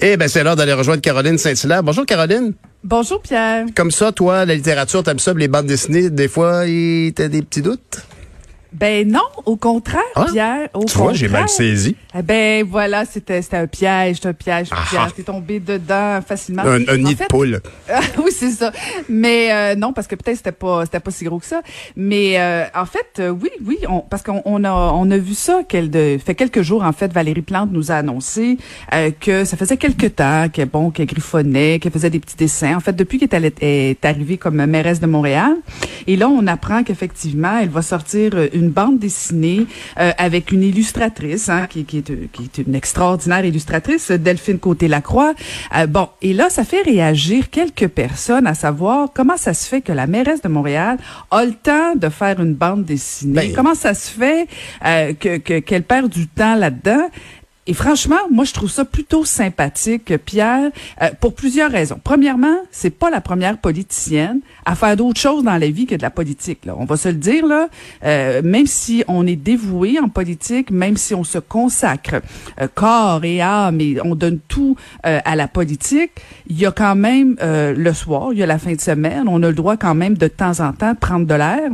Eh ben c'est l'heure d'aller rejoindre Caroline Saint-Hilaire. Bonjour Caroline. Bonjour Pierre. Comme ça, toi, la littérature, t'aimes ça, les bandes dessinées, des fois, t'as des petits doutes? Ben non, au contraire, Ah, Pierre. Au Tu vois, j'ai mal saisi. Eh ben voilà, c'était c'était un piège, c'était un piège, Ah Pierre. ah. T'es tombé dedans facilement. Un, un nid fait, de poule. oui, c'est ça. Mais euh, non, parce que peut-être c'était pas c'était pas si gros que ça. Mais euh, en fait, euh, oui, oui, on, parce qu'on on a on a vu ça qu'elle de fait quelques jours en fait. Valérie Plante nous a annoncé euh, que ça faisait quelques temps qu'elle bon qu'elle griffonnait, qu'elle faisait des petits dessins. En fait, depuis qu'elle est, est arrivée comme mairesse de Montréal, et là on apprend qu'effectivement elle va sortir euh, une bande dessinée euh, avec une illustratrice hein, qui, qui, est, euh, qui est une extraordinaire illustratrice, Delphine Côté-Lacroix. Euh, bon, et là, ça fait réagir quelques personnes à savoir comment ça se fait que la mairesse de Montréal a le temps de faire une bande dessinée. Ben- comment ça se fait euh, que que- qu'elle perd du temps là-dedans? Et franchement, moi, je trouve ça plutôt sympathique, Pierre, euh, pour plusieurs raisons. Premièrement, c'est pas la première politicienne à faire d'autres choses dans la vie que de la politique. Là. On va se le dire, là, euh, même si on est dévoué en politique, même si on se consacre euh, corps et âme et on donne tout euh, à la politique, il y a quand même euh, le soir, il y a la fin de semaine, on a le droit quand même de temps en temps de prendre de l'air.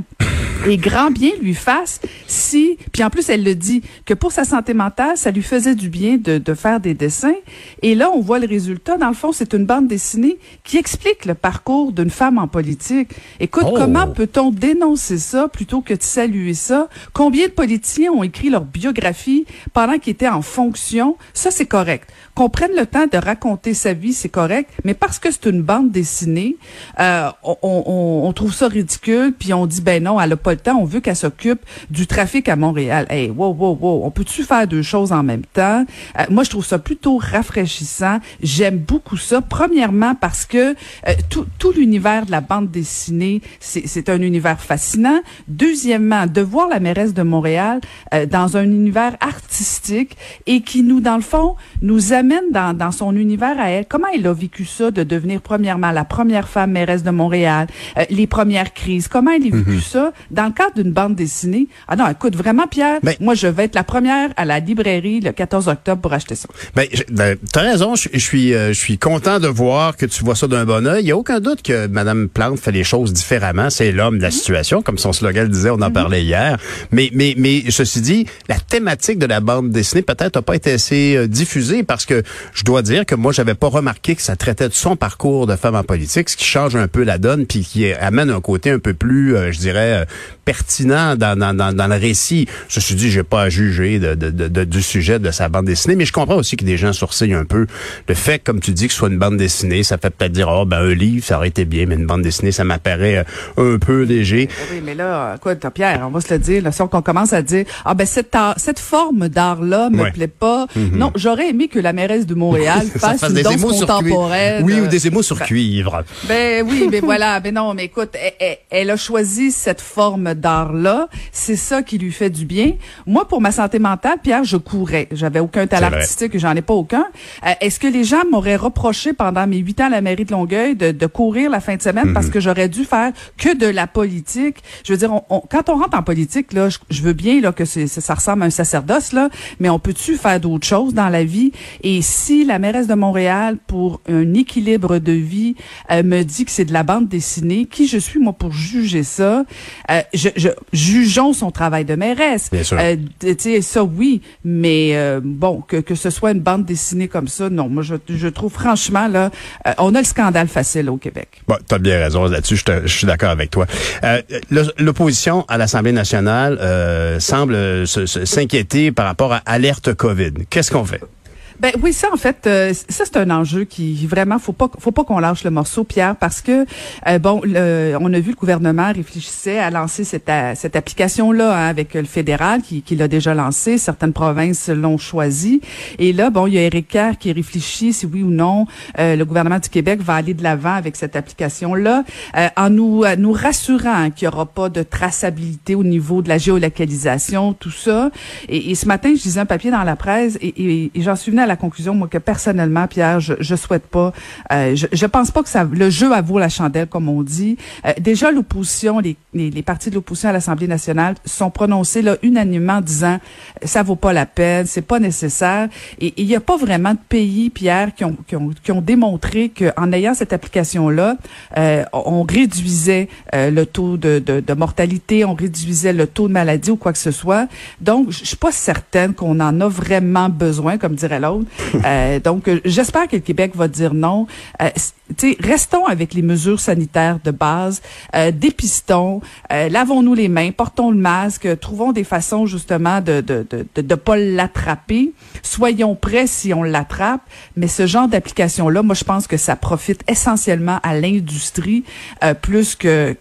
Et grand bien lui fasse si, puis en plus elle le dit, que pour sa santé mentale, ça lui faisait du bien de, de faire des dessins. Et là, on voit le résultat. Dans le fond, c'est une bande dessinée qui explique le parcours d'une femme en politique. Écoute, Oh. comment peut-on dénoncer ça plutôt que de saluer ça? Combien de politiciens ont écrit leur biographie pendant qu'ils étaient en fonction? Ça, c'est correct. Qu'on prenne le temps de raconter sa vie, c'est correct. Mais parce que c'est une bande dessinée, euh, on, on- on trouve ça ridicule, puis on dit, ben non, elle a pas le temps, on veut qu'elle s'occupe du trafic à Montréal. Hey, wow, wow, wow, on peut-tu faire deux choses en même temps? Euh, moi, je trouve ça plutôt rafraîchissant. J'aime beaucoup ça. Premièrement, parce que euh, tout, tout l'univers de la bande dessinée, c'est un univers fascinant. Deuxièmement, de voir la mairesse de Montréal euh, dans un univers artistique et qui nous, dans le fond, nous amène dans, dans son univers à elle. Comment elle a vécu ça de devenir premièrement la première femme mairesse de Montréal, les premières crises, comment elle a vécu ça dans le cadre d'une bande dessinée. Ah non, écoute, vraiment, Pierre, Mais- moi, je vais être la première à la librairie le 14 octobre pour acheter ça. Ben, ben, t'as raison. Je, je suis, euh, je suis content de voir que tu vois ça d'un bon œil. Il y a aucun doute que Madame Plante fait les choses différemment. C'est l'homme de la situation, comme son slogan le disait. On en parlait hier. Mais, mais, mais ceci dit, la thématique de la bande dessinée peut-être n'a pas été assez euh, diffusée parce que je dois dire que moi, j'avais pas remarqué que ça traitait de son parcours de femme en politique, ce qui change un peu la donne puis qui amène un côté un peu plus, euh, je dirais, euh, pertinent dans, dans, dans, dans le récit. Ceci dit, j'ai pas à juger de, de, de- du sujet de sa bande dessinée, mais je comprends aussi que des gens sourcillent un peu. Le fait, comme tu dis, que ce soit une bande dessinée, ça fait peut-être dire, oh, ben, un livre, ça aurait été bien, mais une bande dessinée, ça m'apparaît euh, un peu léger. Oui, mais là, quoi, Pierre, on va se le dire, là, si on commence à dire, ah ben cette, cette forme d'art-là me Ouais. plaît pas. Non, j'aurais aimé que la mairesse de Montréal fasse fasse une des danse contemporaine. Oui, ou euh, des émaux sur cuivre. Ben oui, mais voilà, ben non, mais écoute, elle, elle- elle a choisi cette forme d'art-là. C'est ça qui lui fait du bien. Moi, pour ma santé mentale, Pierre, je courais. J'avais aucun talent artistique, j'en ai pas aucun. Euh, Est-ce que les gens m'auraient reproché pendant mes huit ans à la mairie de Longueuil de, de courir la fin de semaine parce que j'aurais dû faire que de la politique? Je veux dire, on- on- quand on rentre en politique, là, je, je veux bien là que ça ressemble à un sacerdoce, là, mais on peut-tu faire d'autres choses dans la vie? Et si la mairesse de Montréal, pour un équilibre de vie, euh, me dit que c'est de la bande dessinée, qui je suis, moi, pour juger ça? Euh, je, je- jugeons son travail de mairesse. Bien sûr. Euh, tu ça, oui, mais euh, bon, que, que ce soit une bande dessinée comme ça, non. Moi, je, je trouve franchement, là, euh, on a le scandale facile au Québec. Bon, t'as bien raison là-dessus, je, je suis d'accord avec toi. Euh, L'opposition à l'Assemblée nationale euh, semble se- se- s'inquiéter par rapport à alerte COVID. Qu'est-ce qu'on fait? Ben oui, ça en fait, euh, ça c'est un enjeu qui vraiment faut pas faut pas qu'on lâche le morceau, Pierre, parce que euh, bon, le- on a vu le gouvernement réfléchissait à lancer cette a- cette application là avec le fédéral qui, qui l'a déjà lancé, certaines provinces l'ont choisi, et là bon, il y a Éric Kerr qui réfléchit si oui ou non euh, le gouvernement du Québec va aller de l'avant avec cette application là, en nous euh, nous rassurant qu'il y aura pas de traçabilité au niveau de la géolocalisation, tout ça. Et, et ce matin, je lisais un papier dans la presse et, et- et j'en suis venue à la conclusion, moi, que personnellement, Pierre, je, je souhaite pas, euh, je, je pense pas que ça, le jeu à vaut la chandelle, comme on dit. Euh, déjà, l'opposition, les, les, partis de l'opposition à l'Assemblée nationale sont prononcés là unanimement disant ça vaut pas la peine, c'est pas nécessaire. Et il n'y a pas vraiment de pays, Pierre, qui ont, qui ont, qui ont démontré qu'en ayant cette application-là, euh, on réduisait euh, le taux de, de, de, mortalité, on réduisait le taux de maladie ou quoi que ce soit. Donc, je suis pas certaine qu'on en a vraiment besoin, comme dirait l'autre. Euh, donc, j'espère que le Québec va dire non. Euh, restons avec les mesures sanitaires de base, euh, dépistons, euh, lavons-nous les mains, portons le masque, trouvons des façons justement de de de de, pas l'attraper. Soyons prêts si on l'attrape, mais ce genre d'application là, moi je pense que ça profite essentiellement à l'industrie euh, plus que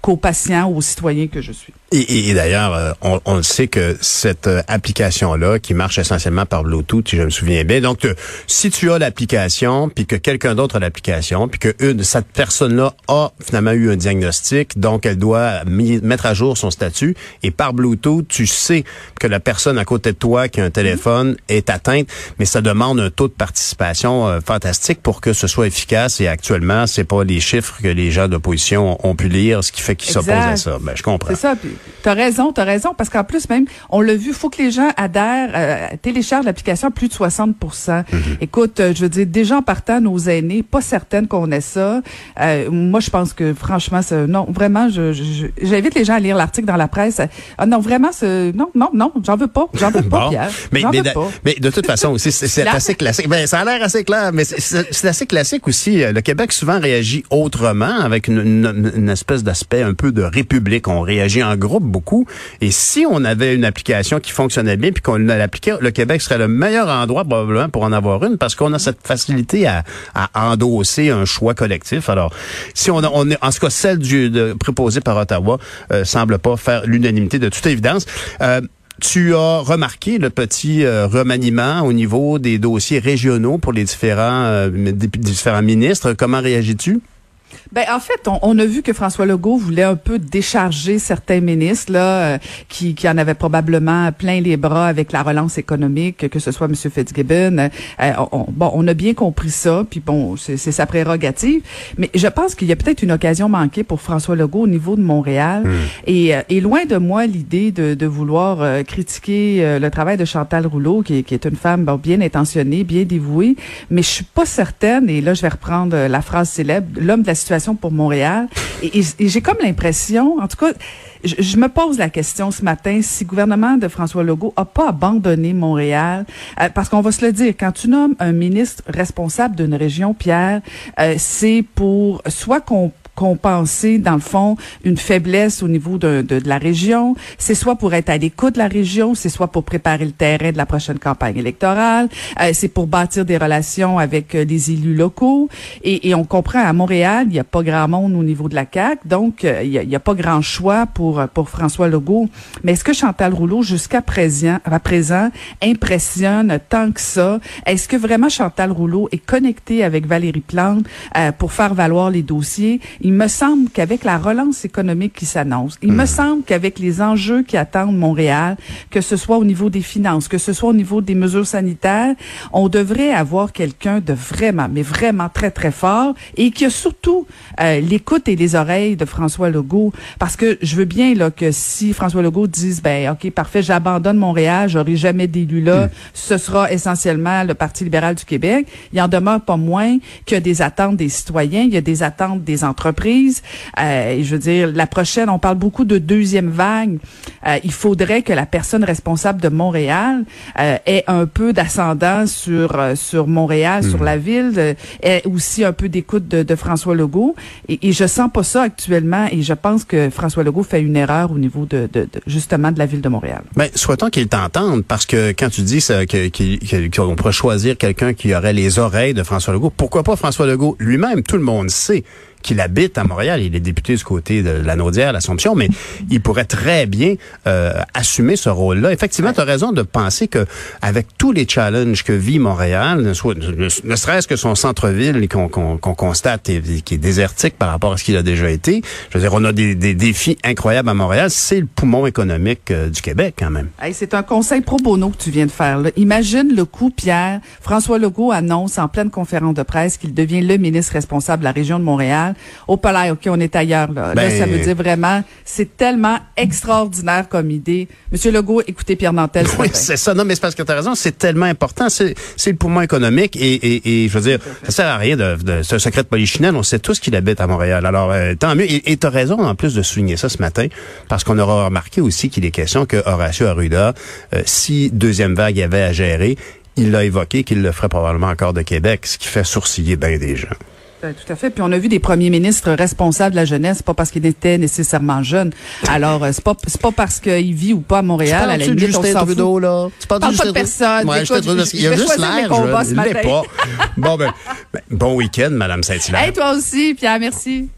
qu'aux que, patients ou aux citoyens que je suis. Et, d'ailleurs, euh, on, le sait que cette euh, application-là, qui marche essentiellement par Bluetooth, si je me souviens bien, donc si tu as l'application, puis que quelqu'un d'autre a l'application, puis que une, cette personne-là a finalement eu un diagnostic, donc elle doit mettre à jour son statut, et par Bluetooth, tu sais que la personne à côté de toi qui a un téléphone est atteinte, mais ça demande un taux de participation euh, fantastique pour que ce soit efficace, et actuellement, c'est pas les chiffres que les gens d'opposition ont, ont pu lire, ce qui fait qu'ils s'opposent à ça. Ben, je comprends. C'est ça, T'as raison, t'as raison, parce qu'en plus même, on l'a vu, faut que les gens adhèrent, euh, téléchargent l'application plus de 60 mm-hmm. Écoute, euh, je veux dire, déjà en partant, nos aînés, pas certaines qu'on ait ça. Euh, moi, je pense que franchement, non, vraiment, je, j'invite les gens à lire l'article dans la presse. Ah non, vraiment, non, non, non, j'en veux pas, j'en veux pas, Pierre. Mais, mais, de, pas. mais de toute façon, c'est, c'est assez classique. Ben, ça a l'air assez clair, mais c'est, assez classique aussi. Le Québec souvent réagit autrement, avec une, une, une espèce d'aspect un peu de république. On réagit en groupe beaucoup. Et si on avait une application qui fonctionnait bien puis qu'on l'appliquait, le Québec serait le meilleur endroit probablement pour en avoir une parce qu'on a cette facilité à, à, endosser un choix collectif. Alors, si on, on est, en ce cas, celle du, de, préposée par Ottawa euh, semble pas faire l'unanimité de toute évidence. Euh, tu as remarqué le petit euh, remaniement au niveau des dossiers régionaux pour les différents, euh, différents ministres. Comment réagis-tu? Ben en fait, on, on, a vu que François Legault voulait un peu décharger certains ministres là, euh, qui, qui en avaient probablement plein les bras avec la relance économique, que ce soit M. Fitzgibbon. Euh, on, bon, on a bien compris ça, puis bon, c'est sa prérogative. Mais je pense qu'il y a peut-être une occasion manquée pour François Legault au niveau de Montréal. Hmm. Et, euh, et, loin de moi l'idée de, de, vouloir critiquer le travail de Chantal Rouleau, qui, qui est une femme bon, bien intentionnée, bien dévouée, mais je suis pas certaine. Et là, je vais reprendre la phrase célèbre l'homme de la situation pour Montréal. Et, j'ai comme l'impression, en tout cas, je, me pose la question ce matin si le gouvernement de François Legault a pas abandonné Montréal, euh, parce qu'on va se le dire, quand tu nommes un ministre responsable d'une région, Pierre, euh, c'est pour soit qu'on compenser, dans le fond, une faiblesse au niveau de, de, la région. C'est soit pour être à l'écoute de la région, c'est soit pour préparer le terrain de la prochaine campagne électorale, euh, c'est pour bâtir des relations avec euh, les élus locaux. Et, et, on comprend, à Montréal, il n'y a pas grand monde au niveau de la CAQ, donc euh, il n'y a, pas grand choix pour, pour François Legault. Mais est-ce que Chantal Rouleau, jusqu'à présent, à présent, impressionne tant que ça? Est-ce que vraiment Chantal Rouleau est connectée avec Valérie Plante pour faire valoir les dossiers? Me semble qu'avec la relance économique qui s'annonce, il me hmm. semble qu'avec les enjeux qui attendent Montréal, que ce soit au niveau des finances, que ce soit au niveau des mesures sanitaires, on devrait avoir quelqu'un de vraiment, mais vraiment très, très fort et qui a surtout euh, l'écoute et les oreilles de François Legault. Parce que je veux bien là que si François Legault dise, ben OK, parfait, j'abandonne Montréal, j'aurai jamais d'élu là, hmm. ce sera essentiellement le Parti libéral du Québec, il en demeure pas moins qu'il y a des attentes des citoyens, il y a des attentes des entreprises euh, je veux dire, la prochaine, on parle beaucoup de deuxième vague. Euh, il faudrait que la personne responsable de Montréal euh, ait un peu d'ascendant sur sur Montréal, sur hmm. la ville, ait aussi un peu d'écoute de, de, François Legault. Et, et je sens pas ça actuellement. Et je pense que François Legault fait une erreur au niveau de, de, de justement de la ville de Montréal. Ben, souhaitons qu'il t'entende parce que quand tu dis ça, qu'on pourrait choisir quelqu'un qui aurait les oreilles de François Legault, pourquoi pas François Legault lui-même? Tout le monde sait qu'il habite à Montréal. Il est député du côté de la Naudière, l'Assomption, mais il pourrait très bien euh, assumer ce rôle-là. Effectivement, tu as raison de penser que avec tous les challenges que vit Montréal, ne, serait-ce que son centre-ville qu'on constate et, qui est désertique par rapport à ce qu'il a déjà été, je veux dire, on a des, défis incroyables à Montréal. C'est le poumon économique euh, du Québec quand même. c'est un conseil pro bono que tu viens de faire. Imagine le coup, Pierre. François Legault annonce en pleine conférence de presse qu'il devient le ministre responsable de la région de Montréal. Au palais, OK, on est ailleurs. Là, là ça veut ben, dire vraiment, c'est tellement extraordinaire comme idée. Monsieur Legault, écoutez Pierre Nantel. Oui, c'est ça. Non, mais c'est parce que tu as raison, c'est tellement important. C'est, le poumon économique et, et, et je veux dire, ça sert à rien de, de ce secret de polichinelle. On sait tous qu'il habite à Montréal. Alors, euh, tant mieux. Et tu as raison, en plus, de souligner ça ce matin, parce qu'on aura remarqué aussi qu'il est question que Horacio Arruda, euh, si deuxième vague y avait à gérer, il l'a évoqué qu'il le ferait probablement encore de Québec, ce qui fait sourciller bien des gens. Ben, tout à fait. Puis on a vu des premiers ministres responsables de la jeunesse, pas parce qu'ils étaient nécessairement jeunes. Alors euh, c'est pas c'est pas parce qu'il vit ou pas à Montréal. à la limite, on s'en fout. là? Tu parles pas de personne. Ouais, je te il y a juste l'air. Il pas. bon ben, ben, bon week-end, Madame Saint-Hilaire. Et toi aussi, Pierre. Merci.